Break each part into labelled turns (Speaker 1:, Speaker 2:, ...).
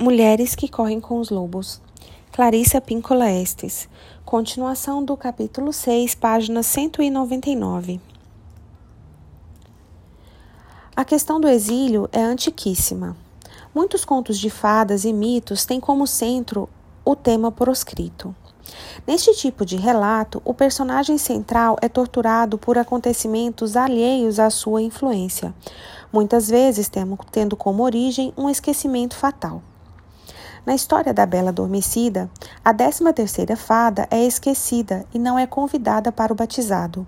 Speaker 1: Mulheres que correm com os lobos. Clarissa Pincola Estes. Continuação do capítulo 6, página 199. A questão do exílio é antiquíssima. Muitos contos de fadas e mitos têm como centro o tema proscrito. Neste tipo de relato, o personagem central é torturado por acontecimentos alheios à sua influência, muitas vezes tendo como origem um esquecimento fatal. Na história da Bela Adormecida, a décima terceira fada é esquecida e não é convidada para o batizado,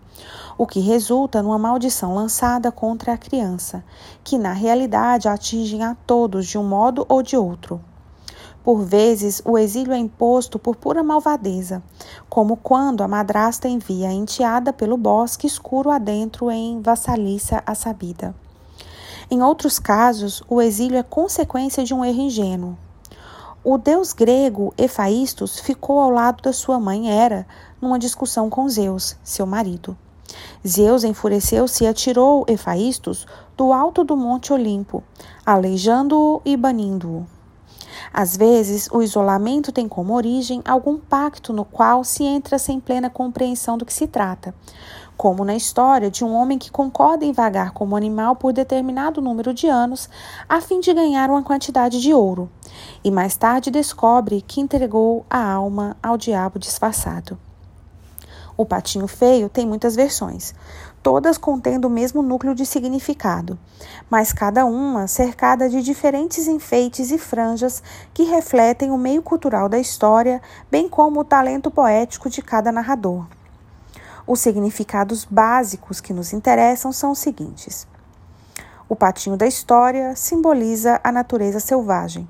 Speaker 1: o que resulta numa maldição lançada contra a criança, que na realidade atinge a todos de um modo ou de outro. Por vezes, o exílio é imposto por pura malvadeza, como quando a madrasta envia a enteada pelo bosque escuro adentro em vassaliça a sabida. Em outros casos, o exílio é consequência de um erro ingênuo, o deus grego Efaístos ficou ao lado da sua mãe Hera numa discussão com Zeus, seu marido. Zeus enfureceu-se e atirou Efaístos do alto do Monte Olimpo, aleijando-o e banindo-o. Às vezes, o isolamento tem como origem algum pacto no qual se entra sem plena compreensão do que se trata, como na história de um homem que concorda em vagar como animal por determinado número de anos a fim de ganhar uma quantidade de ouro, e mais tarde descobre que entregou a alma ao diabo disfarçado. O patinho feio tem muitas versões, todas contendo o mesmo núcleo de significado, mas cada uma cercada de diferentes enfeites e franjas que refletem o meio cultural da história, bem como o talento poético de cada narrador. Os significados básicos que nos interessam são os seguintes. O patinho da história simboliza a natureza selvagem,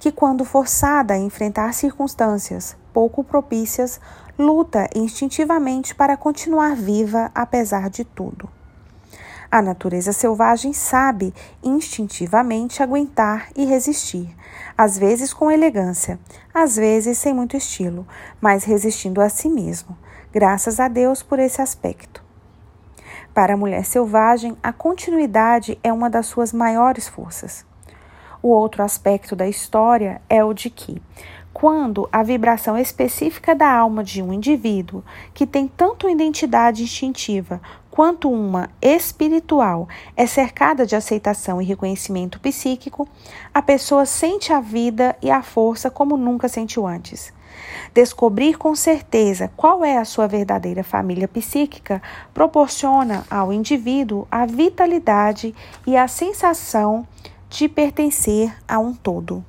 Speaker 1: que, quando forçada a enfrentar circunstâncias pouco propícias, luta instintivamente para continuar viva apesar de tudo. A natureza selvagem sabe instintivamente aguentar e resistir, às vezes com elegância, às vezes sem muito estilo, mas resistindo a si mesmo, Graças a Deus por esse aspecto. Para a mulher selvagem, a continuidade é uma das suas maiores forças. O outro aspecto da história é o de que, quando a vibração específica da alma de um indivíduo, que tem tanto identidade instintiva quanto uma espiritual, é cercada de aceitação e reconhecimento psíquico, a pessoa sente a vida e a força como nunca sentiu antes. Descobrir com certeza qual é a sua verdadeira família psíquica proporciona ao indivíduo a vitalidade e a sensação de pertencer a um todo.